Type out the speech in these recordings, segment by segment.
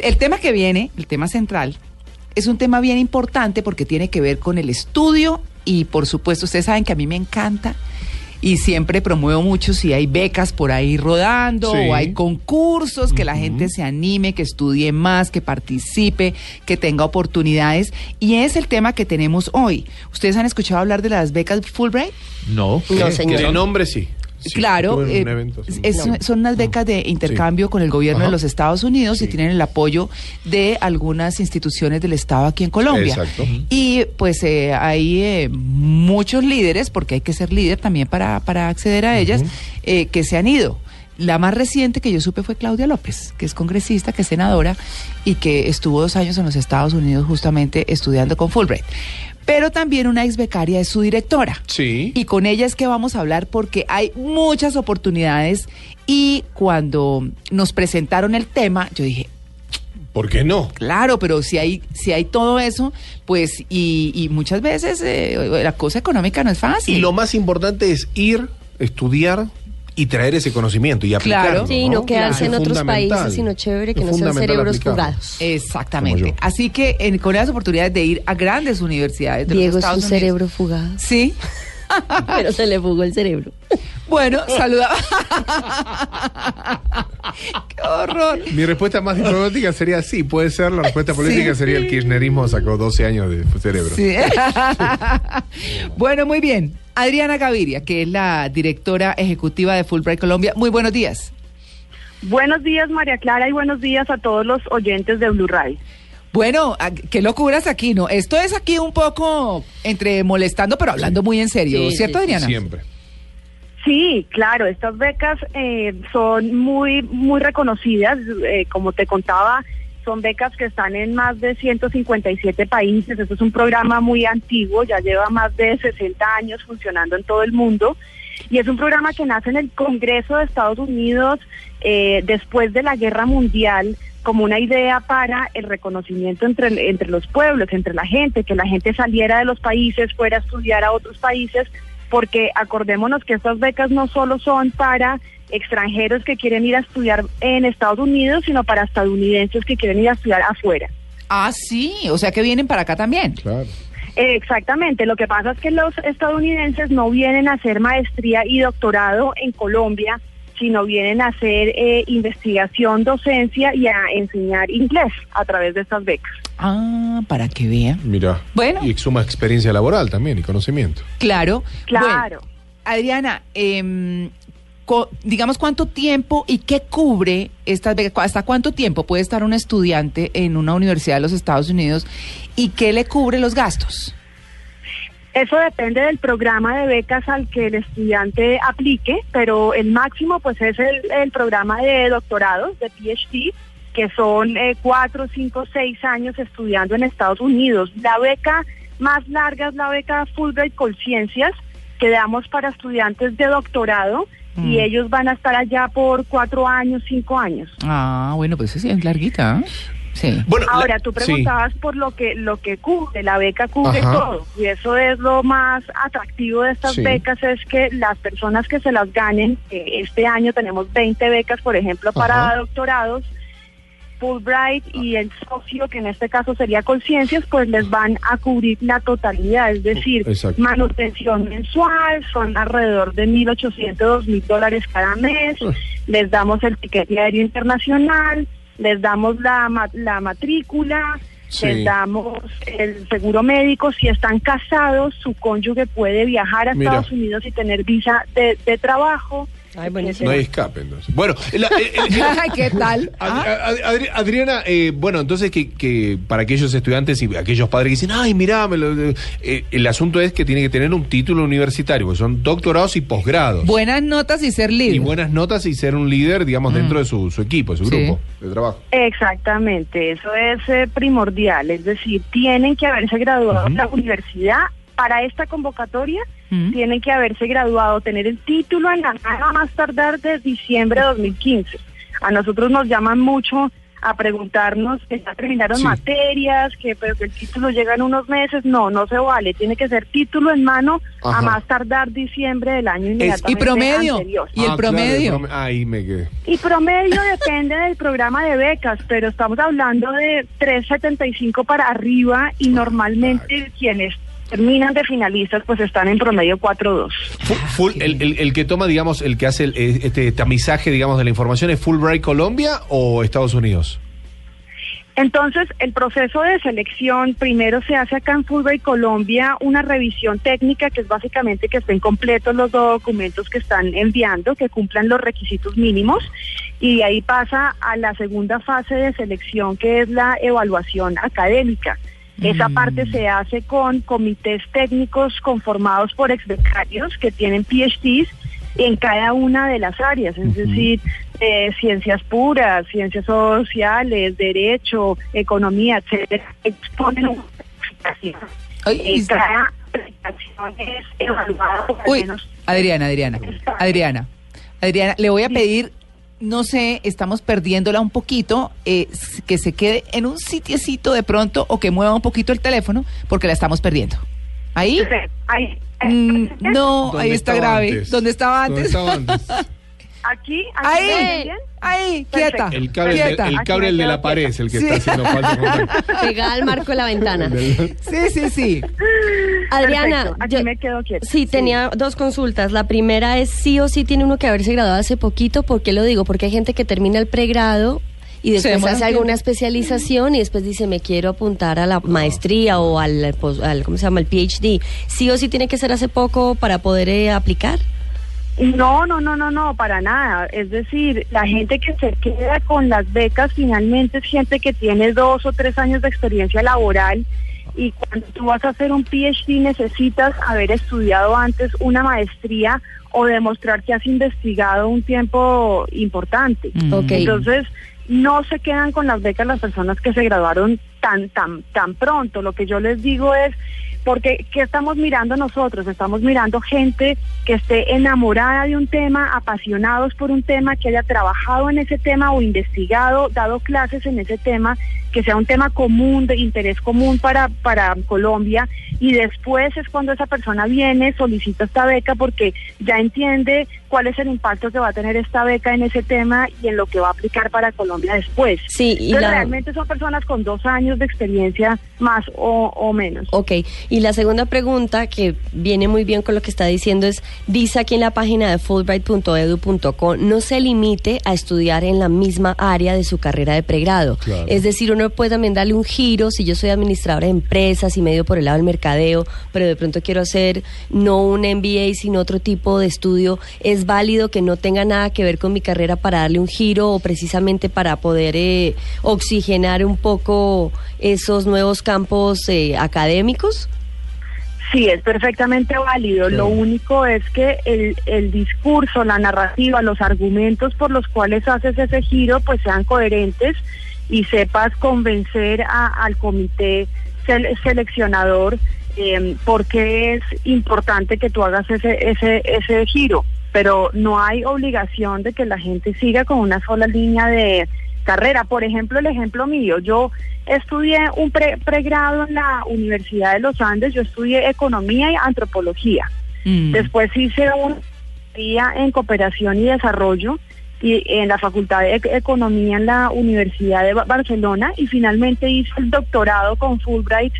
El tema que viene, el tema central, es un tema bien importante porque tiene que ver con el estudio y por supuesto ustedes saben que a mí me encanta y siempre promuevo mucho si hay becas por ahí rodando Sí. o hay concursos, que la gente se anime, que estudie más, que participe, que tenga oportunidades. Y es el tema que tenemos hoy. ¿Ustedes han escuchado hablar de las becas Fulbright? No. No, señor. De nombre sí. Sí, claro, eh, evento, sí. es- son unas becas de intercambio con el gobierno Ajá. de los Estados Unidos y tienen el apoyo de algunas instituciones del Estado aquí en Colombia. Exacto. Y pues eh, hay eh, muchos líderes, porque hay que ser líder también para, para acceder a ellas, eh, que se han ido. La más reciente que yo supe fue Claudia López, que es congresista, que es senadora y que estuvo dos años en los Estados Unidos justamente estudiando con Fulbright. Pero también una ex becaria es su directora. Sí. Y con ella es que vamos a hablar porque hay muchas oportunidades y cuando nos presentaron el tema, yo dije, ¿Por qué no? claro, pero si hay, si hay todo eso, pues, y, y muchas veces eh, la cosa económica no es fácil. Y lo más importante es ir, estudiar y traer ese conocimiento y aplicarlo. Claro. Sí, no quedarse en otros países, sino chévere que no sean cerebros aplicarlo. jugados. Exactamente. Así que en- con las oportunidades de ir a grandes universidades de Diego los es un Estados Unidos. cerebro fugado. Sí. Pero se le fugó el cerebro. Bueno, saluda. Qué horror. Mi respuesta más diplomática sería sí, puede ser. La respuesta política Sí. sería el kirchnerismo sacó 12 años de cerebro. Sí. bueno, muy bien. Adriana Gaviria, que es la directora ejecutiva de Fulbright Colombia. Muy buenos días. Buenos días, María Clara, y buenos días a todos los oyentes de Blue Radio. Bueno, ah, qué locuras aquí, ¿no? Esto es aquí un poco entre molestando, pero hablando muy en serio, Sí, ¿cierto, sí. Adriana? Siempre. Sí, claro, estas becas eh, son muy, muy reconocidas. eh, como te contaba, son becas que están en más de 157 países. Esto es un programa muy antiguo, ya lleva más de 60 años funcionando en todo el mundo. Y es un programa que nace en el Congreso de Estados Unidos eh, después de la Guerra Mundial como una idea para el reconocimiento entre, entre los pueblos, entre la gente, que la gente saliera de los países, fuera a estudiar a otros países, porque acordémonos que estas becas no solo son para extranjeros que quieren ir a estudiar en Estados Unidos, sino para estadounidenses que quieren ir a estudiar afuera. Ah, sí, o sea que vienen para acá también. Claro. Eh, Exactamente, lo que pasa es que los estadounidenses no vienen a hacer maestría y doctorado en Colombia, sino vienen a hacer eh, investigación, docencia y a enseñar inglés a través de estas becas. Ah, para que vean. Mira. Bueno. Y suma experiencia laboral también y conocimiento. Claro. Claro. Bueno, Adriana, co- digamos cuánto tiempo y qué cubre estas becas, hasta cuánto tiempo puede estar un estudiante en una universidad de los Estados Unidos y qué le cubre los gastos. Eso depende del programa de becas al que el estudiante aplique, pero el máximo pues es el, el programa de doctorados, de PhD, que son eh, cuatro, cinco, seis años estudiando en Estados Unidos. La beca más larga es la beca Fulbright Conciencias, que damos para estudiantes de doctorado, Mm. y ellos van a estar allá por cuatro años, cinco años. Ah, bueno, pues sí, es larguita. ¿eh? Sí. Bueno, la- Ahora, tú sí. preguntabas por lo que lo que cubre, la beca cubre Ajá. todo, y eso es lo más atractivo de estas Sí. becas, es que las personas que se las ganen, eh, este año tenemos 20 becas, por ejemplo, para Ajá. doctorados, Fulbright y el socio, que en este caso sería Conciencias, pues les van a cubrir la totalidad, es decir, Exacto. manutención mensual, son alrededor de 1.800, 2.000 dólares cada mes, les damos el ticket aéreo internacional, les damos la, la matrícula, Sí. les damos el seguro médico, si están casados, su cónyuge puede viajar a Mira. Estados Unidos y tener visa de, de trabajo. Ay, buenísimo. No hay escape, entonces. Bueno, la- eh, eh, ¿Qué tal? Ad- Ah, Ad- Adri- Adriana, eh, bueno, entonces que, que para aquellos estudiantes y aquellos padres que dicen, ay, mirá, me lo- eh, el asunto es que tiene que tener un título universitario, porque son doctorados y posgrados. buenas notas y ser líder. y buenas notas y ser un líder, digamos, dentro de su, su equipo, de su Sí. grupo de trabajo. Exactamente, eso es eh, primordial, es decir, tienen que haberse graduado en la universidad para esta convocatoria, Mm. tienen que haberse graduado, tener el título en la mano a más tardar de diciembre de 2015. A nosotros nos llaman mucho a preguntarnos que ya terminaron Sí. materias, que pero que el título llega en unos meses. No, no se vale. Tiene que ser título en mano Ajá. a más tardar diciembre del año inmediatamente y promedio. anterior. ¿Y el Ah, claro, promedio? prome- Ahí me quedé. Y promedio depende del programa de becas, pero estamos hablando de 3.75 para arriba y normalmente quienes terminan de finalistas pues están en promedio 4.2. Fu- full- el, el- el que toma, digamos, el que hace el- eh, este tamizaje, digamos, de la información, ¿es Fulbright Colombia o Estados Unidos? Entonces, el proceso de selección primero se hace acá en Fulbright Colombia una revisión técnica que es básicamente que estén completos los documentos que están enviando, que cumplan los requisitos mínimos y de ahí pasa a la segunda fase de selección que es la evaluación académica. Esa Mm. parte se hace con comités técnicos conformados por exbecarios que tienen PhDs en cada una de las áreas, es decir, eh, ciencias puras, ciencias sociales, derecho, economía, etcétera, exponen una está- cada calificación es evaluada por Uy, menos Adriana, Adriana, Adriana, Adriana, le voy a pedir, no sé, estamos perdiéndola un poquito, eh, que se quede en un sitiecito de pronto o que mueva un poquito el teléfono porque la estamos perdiendo. ¿Ahí? Ahí, Mm, no, ¿Dónde ahí está grave. antes? ¿Dónde estaba ¿Dónde antes? estaba antes? Aquí, aquí ¿me Ahí, ahí, Perfecto. quieta. El cable, quieta. el cable el de la pared es el que Sí. está haciendo falta. Pegada al marco de la ventana. Sí, sí, sí. Adriana, Perfecto, aquí yo- me quedo quieta. Sí, tenía dos consultas. La primera es sí o sí tiene uno que haberse graduado hace poquito. ¿Por qué lo digo? Porque hay gente que termina el pregrado y después hace un alguna especialización y después dice me quiero apuntar a la maestría o al, al ¿cómo se llama? el PhD. Sí o sí tiene que ser hace poco para poder eh, aplicar. No, no, no, no, no, para nada. Es decir, la gente que se queda con las becas finalmente es gente que tiene dos o tres años de experiencia laboral y cuando tú vas a hacer un PhD necesitas haber estudiado antes una maestría o demostrar que has investigado un tiempo importante. Mm. Entonces, no se quedan con las becas las personas que se graduaron tan, tan, tan pronto. Lo que yo les digo es, porque ¿qué estamos mirando nosotros? Estamos mirando gente que esté enamorada de un tema, apasionados por un tema, que haya trabajado en ese tema o investigado, dado clases en ese tema, que sea un tema común, de interés común para, para Colombia, y después es cuando esa persona viene, solicita esta beca porque ya entiende cuál es el impacto que va a tener esta beca en ese tema y en lo que va a aplicar para Colombia después. Sí, y Entonces, la- realmente son personas con dos años de experiencia más o, o menos. Ok, y la segunda pregunta que viene muy bien con lo que está diciendo es, dice aquí en la página de fulbright.edu.co, no se limite a estudiar en la misma área de su carrera de pregrado. Claro. Es decir, uno puede también darle un giro, si yo soy administradora de empresas y medio por el lado del mercadeo, pero de pronto quiero hacer no un MBA, sino otro tipo de estudio, ¿es válido que no tenga nada que ver con mi carrera para darle un giro o precisamente para poder eh, oxigenar un poco esos nuevos campos eh, académicos? Sí, es perfectamente válido. Lo único es que el, el discurso, la narrativa, los argumentos por los cuales haces ese giro, pues sean coherentes y sepas convencer a- al comité seleccionador eh, porque es importante que tú hagas ese, ese, ese giro. Pero no hay obligación de que la gente siga con una sola línea de carrera. Por ejemplo, el ejemplo mío, yo estudié un pre- pregrado en la Universidad de los Andes, yo estudié economía y antropología. Mm. Después hice un día en cooperación y desarrollo y en la Facultad de Ec- Economía en la Universidad de Ba- Barcelona y finalmente hice el doctorado con Fulbright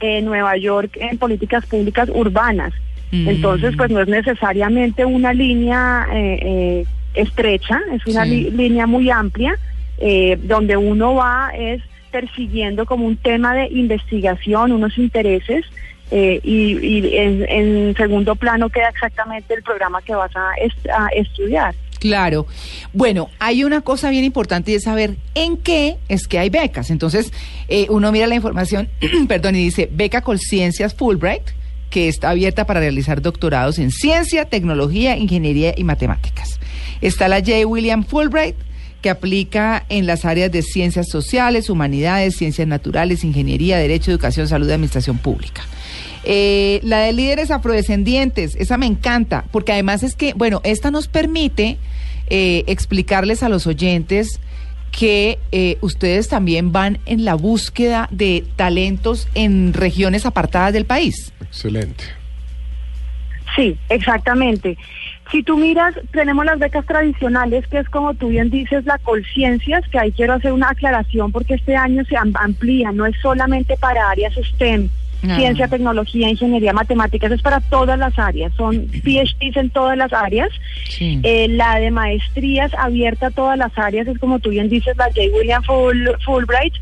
en Nueva York en políticas públicas urbanas. Mm. Entonces, pues no es necesariamente una línea eh, eh, estrecha, es una Sí. li- línea muy amplia, eh, donde uno va es persiguiendo como un tema de investigación, unos intereses, eh, y, y en, en segundo plano queda exactamente el programa que vas a, est- a estudiar. Claro. Bueno, hay una cosa bien importante y es saber en qué es que hay becas. Entonces, eh, uno mira la información, perdón, y dice beca con ciencias Fulbright, que está abierta para realizar doctorados en ciencia, tecnología, ingeniería y matemáticas. Está la J. William Fulbright, que aplica en las áreas de ciencias sociales, humanidades, ciencias naturales, ingeniería, derecho, educación, salud y administración pública. Eh, la de líderes afrodescendientes, esa me encanta, porque además es que, bueno, esta nos permite eh, explicarles a los oyentes que eh, ustedes también van en la búsqueda de talentos en regiones apartadas del país. Excelente. Sí, exactamente. Si tú miras, tenemos las becas tradicionales, que es como tú bien dices, la Colciencias, que ahí quiero hacer una aclaración porque este año se amplía, no es solamente para áreas STEM, ciencia, tecnología, ingeniería, matemáticas, es para todas las áreas, son PhDs en todas las áreas. Eh, la de maestrías abierta a todas las áreas es como tú bien dices, la J. William Fulbright,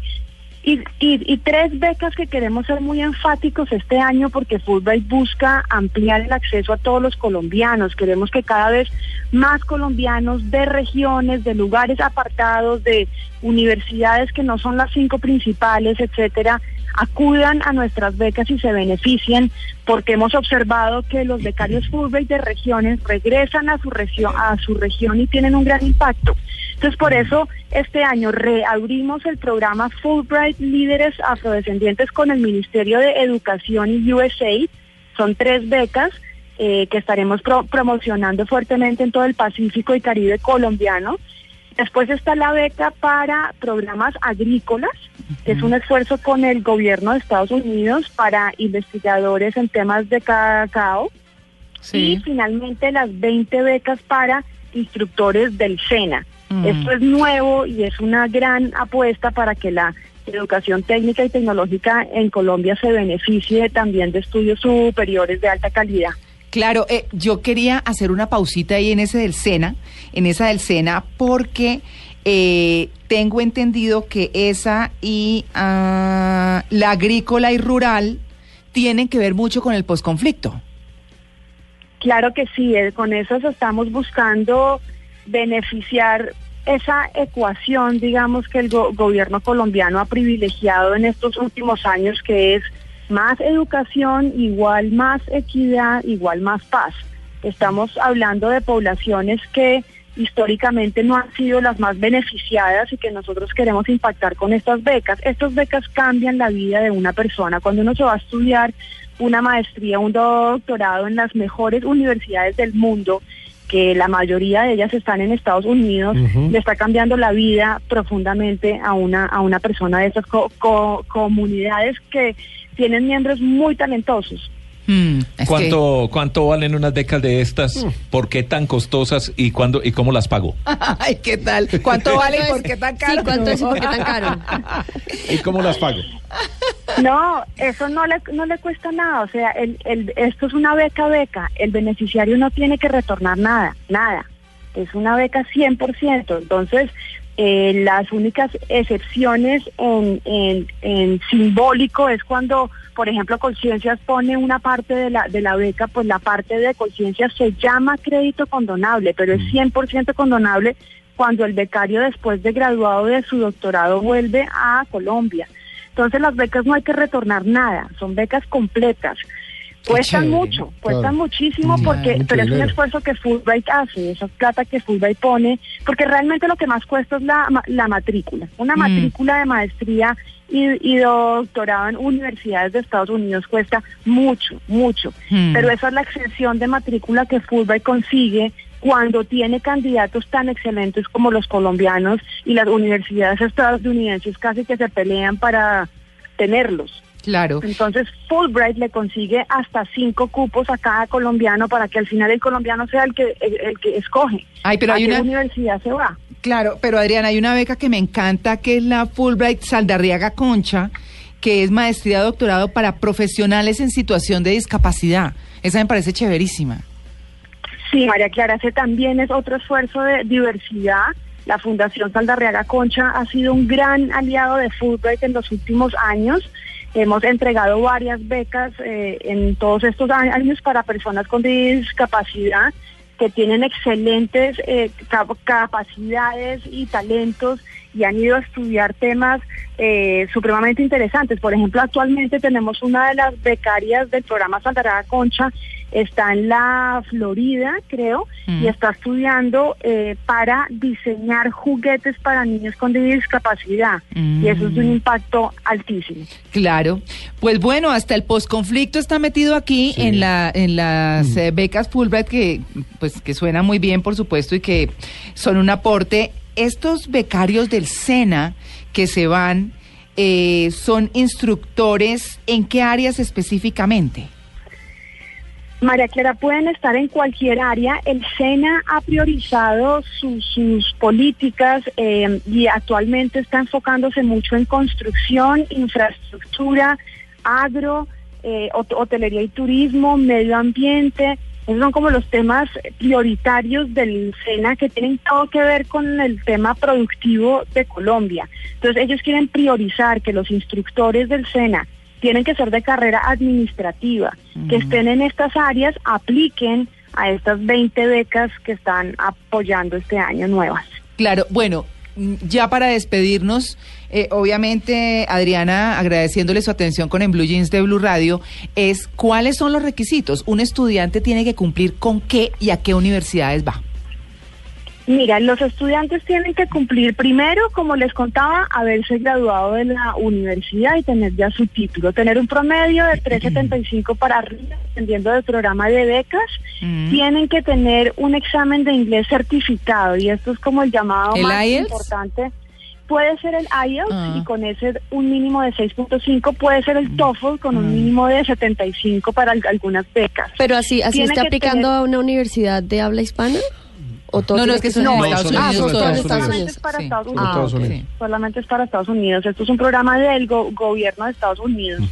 y, y, tres becas que queremos ser muy enfáticos este año porque Fulbright busca ampliar el acceso a todos los colombianos. Queremos que cada vez más colombianos de regiones, de lugares apartados, de universidades que no son las cinco principales, etcétera, acudan a nuestras becas y se beneficien porque hemos observado que los becarios Fulbright de regiones regresan a su región a su región y tienen un gran impacto. Entonces, por eso este año reabrimos el programa Fulbright Líderes Afrodescendientes con el Ministerio de Educación y USAID. Son tres becas eh, que estaremos promocionando fuertemente en todo el Pacífico y Caribe colombiano. Después está la beca para programas agrícolas, que es un esfuerzo con el gobierno de Estados Unidos para investigadores en temas de cacao. Y finalmente las 20 becas para instructores del SENA. Mm. Esto es nuevo y es una gran apuesta para que la educación técnica y tecnológica en Colombia se beneficie también de estudios superiores de alta calidad. Claro, eh, yo quería hacer una pausita ahí en ese del SENA, en esa del SENA, porque eh, tengo entendido que esa y ah, la agrícola y rural tienen que ver mucho con el posconflicto. Claro que sí, eh, con esas estamos buscando beneficiar esa ecuación, digamos, que el gobierno colombiano ha privilegiado en estos últimos años, que es más educación, igual más equidad, igual más paz. Estamos hablando de poblaciones que históricamente no han sido las más beneficiadas y que nosotros queremos impactar con estas becas. Estas becas cambian la vida de una persona. Cuando uno se va a estudiar una maestría, un doctorado en las mejores universidades del mundo, que la mayoría de ellas están en Estados Unidos, le está cambiando la vida profundamente a una, a una persona de esas comunidades que tienen miembros muy talentosos. Mm, ¿Cuánto, ¿Cuánto valen unas becas de estas? Mm. ¿Por qué tan costosas y cuándo y cómo las pago? Ay, ¿qué tal? ¿Cuánto vale y por qué tan caro? ¿cuánto es y por qué tan caro? ¿Y cómo las pago? No, eso no le, no le cuesta nada. O sea, el, el, esto es una beca beca. El beneficiario no tiene que retornar nada, nada. Es una beca 100%. Entonces, eh, las únicas excepciones en, en, en, simbólico es cuando, por ejemplo, Conciencias pone una parte de la, de la beca, pues la parte de Conciencias se llama crédito condonable, pero es 100% mm. condonable cuando el becario después de graduado de su doctorado vuelve a Colombia. Entonces las becas no hay que retornar nada, son becas completas. Cuestan mucho, cuestan muchísimo, porque pero es un esfuerzo que Fulbright hace, esa plata que Fulbright pone, porque realmente lo que más cuesta es la, la matrícula. Una mm. matrícula de maestría y, doctorado en universidades de Estados Unidos cuesta mucho, mucho. Mm. Pero esa es la exención de matrícula que Fulbright consigue cuando tiene candidatos tan excelentes como los colombianos y las universidades estadounidenses casi que se pelean para tenerlos. Claro. Entonces Fulbright le consigue hasta cinco cupos a cada colombiano para que al final el colombiano sea el que el, que escoge. Ay, pero hay a una universidad se va. Claro, pero Adriana, hay una beca que me encanta que es la Fulbright Saldarriaga Concha, que es maestría doctorado para profesionales en situación de discapacidad. Esa me parece chéverísima. Sí, María Clara, ese también es otro esfuerzo de diversidad. La Fundación Saldarriaga Concha ha sido un gran aliado de Fulbright en los últimos años Hemos entregado varias becas eh, en todos estos años para personas con discapacidad que tienen excelentes eh, capacidades y talentos y han ido a estudiar temas eh, supremamente interesantes. Por ejemplo, actualmente tenemos una de las becarias del programa Saldaraga Concha está en la Florida, creo, y mm. está estudiando eh, para diseñar juguetes para niños con discapacidad. Y eso es un mm. impacto altísimo. Claro. Pues bueno, hasta el posconflicto está metido aquí en la en las mm. eh, becas Fulbright que pues que suena muy bien, por supuesto, y que son un aporte estos becarios del SENA que se van eh, son instructores en qué áreas específicamente? María Clara, pueden estar en cualquier área. El SENA ha priorizado sus políticas eh, y actualmente está enfocándose mucho en construcción, infraestructura, agro, eh, hotelería y turismo, medio ambiente. Esos son como los temas prioritarios del SENA que tienen todo que ver con el tema productivo de Colombia. Entonces ellos quieren priorizar que los instructores del SENA tienen que ser de carrera administrativa, que estén en estas áreas, apliquen a estas 20 becas que están apoyando este año nuevas. Claro, bueno, mm, ya para despedirnos, eh, obviamente, Adriana, agradeciéndole su atención con En Blue Jeans de Blue Radio, es cuáles son los requisitos. Un estudiante tiene que cumplir con qué y a qué universidades va. Mira, los estudiantes tienen que cumplir primero, como les contaba, haberse graduado de la universidad y tener ya su título, tener un promedio de 3.75 para arriba, dependiendo del programa de becas. Mm. Tienen que tener un examen de inglés certificado y esto es como el llamado más importante. Puede ser el IELTS ah. y con ese un mínimo de 6.5, puede ser el mm. TOEFL con un mm. mínimo de 75 para algunas becas. Pero así, así está aplicando a una universidad de habla hispana no, no, es que son no, Estados Unidos. solamente es para Estados Unidos. Solamente es para Estados Unidos. Esto es un programa del gobierno de Estados Unidos.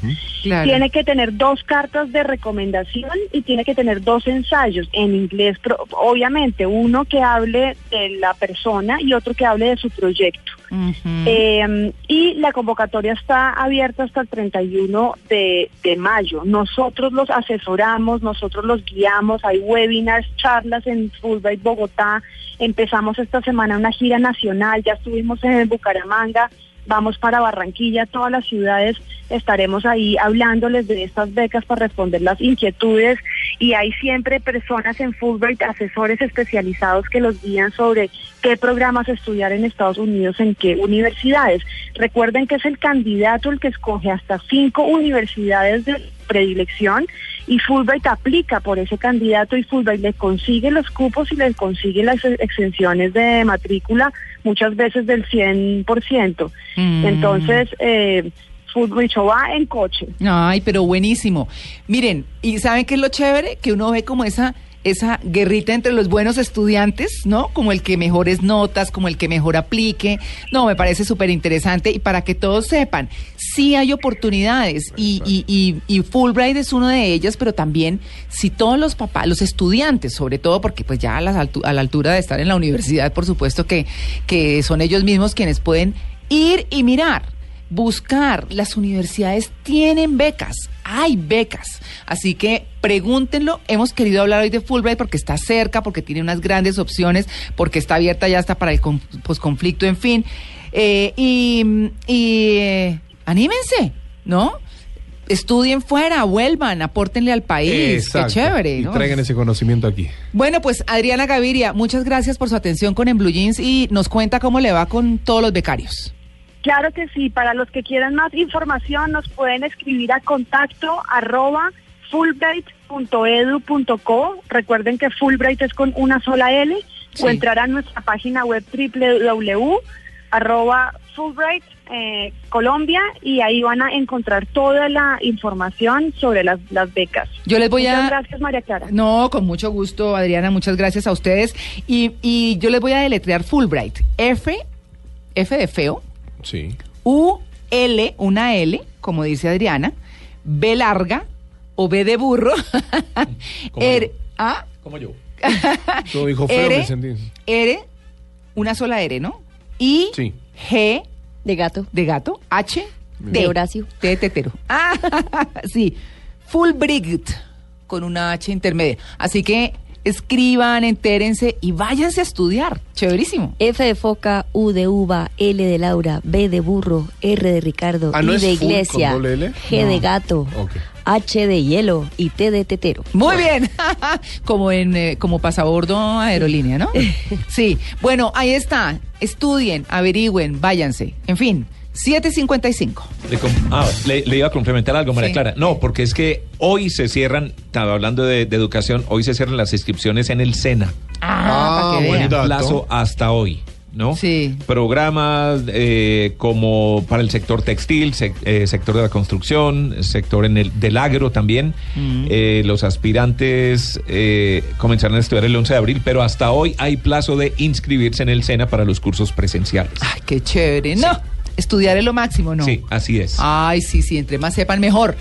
Tiene que tener dos cartas de recomendación y tiene que tener dos ensayos en inglés, obviamente, uno que hable de la persona y otro que hable de su proyecto. Em, y la convocatoria está abierta hasta el 31 de, de mayo. Nosotros los asesoramos, nosotros los guiamos, hay webinars, charlas en Fulbright Bogotá. Empezamos esta semana una gira nacional, ya estuvimos en Bucaramanga, vamos para Barranquilla, todas las ciudades estaremos ahí hablándoles de estas becas para responder las inquietudes y hay siempre personas en Fulbright, asesores especializados que los guían sobre qué programas estudiar en Estados Unidos, en qué universidades. Recuerden que es el candidato el que escoge hasta cinco universidades de predilección y Fulbright aplica por ese candidato y Fulbright le consigue los cupos y le consigue las exenciones de matrícula muchas veces del 100%. Mm. Entonces, eh, Fulbright va en coche. Ay, pero buenísimo. Miren, ¿y saben qué es lo chévere? Que uno ve como esa esa guerrita entre los buenos estudiantes, ¿no? Como el que mejores notas, como el que mejor aplique. No, me parece súper interesante y para que todos sepan, sí hay oportunidades y, y, y, Fulbright es uno de ellas, pero también si todos los papás, los estudiantes, sobre todo porque pues ya a a la altura de estar en la universidad, por supuesto que, que son ellos mismos quienes pueden ir y mirar buscar. Las universidades tienen becas, hay becas. Así que pregúntenlo. Hemos querido hablar hoy de Fulbright porque está cerca, porque tiene unas grandes opciones, porque está abierta ya hasta para el posconflicto, en fin. Eh, y, eh, anímense, ¿no? Estudien fuera, vuelvan, apórtenle al país. Qué chévere. Y traigan ese conocimiento aquí. Bueno, pues Adriana Gaviria, muchas gracias por su atención con En Blue Jeans y nos cuenta cómo le va con todos los becarios. Claro que sí, para los que quieran más información nos pueden escribir a contacto arroba fulbright.edu.co. Recuerden que Fulbright es con una sola L. O entrar a nuestra página web www Fulbright eh, Colombia y ahí van a encontrar toda la información sobre las, las becas. Yo les voy muchas gracias, María Clara. No, con mucho gusto, Adriana, muchas gracias a ustedes. Y, y yo les voy a deletrear Fulbright. F, F de feo, Sí. U, L, una L, como dice Adriana, B larga o B de burro. R, A. Como yo. Todo dijo feo, R, R, una sola R, ¿no? I, sí. G. De gato. De gato. H. De Horacio. T de tetero. Ah, sí. Fulbright, con una H intermedia. Así que escriban, entérense y váyanse a estudiar. Chéverísimo. F de foca, U de uva, L de Laura, B de burro, R de Ricardo, ah, I de iglesia, G de gato. H de hielo y T de tetero. Muy bien, como en eh, como pasabordo aerolínea, ¿no? sí, bueno, ahí está. Estudien, averigüen, váyanse. En fin, 7.55. Le, ah, le, iba a complementar algo, María Clara. No, porque es que hoy se cierran, estaba hablando de, educación, hoy se cierran las inscripciones en el SENA. Ah, ah plazo hasta hoy. ¿no? Sí. Programas eh, como para el sector textil, sec- eh, sector de la construcción, sector en el, del agro también. Mm. Eh, los aspirantes eh, comenzaron a estudiar el 11 de abril, pero hasta hoy hay plazo de inscribirse en el SENA para los cursos presenciales. Ay, qué chévere. No, estudiar es lo máximo, ¿no? Sí, así es. Ay, sí, sí, entre más sepan mejor.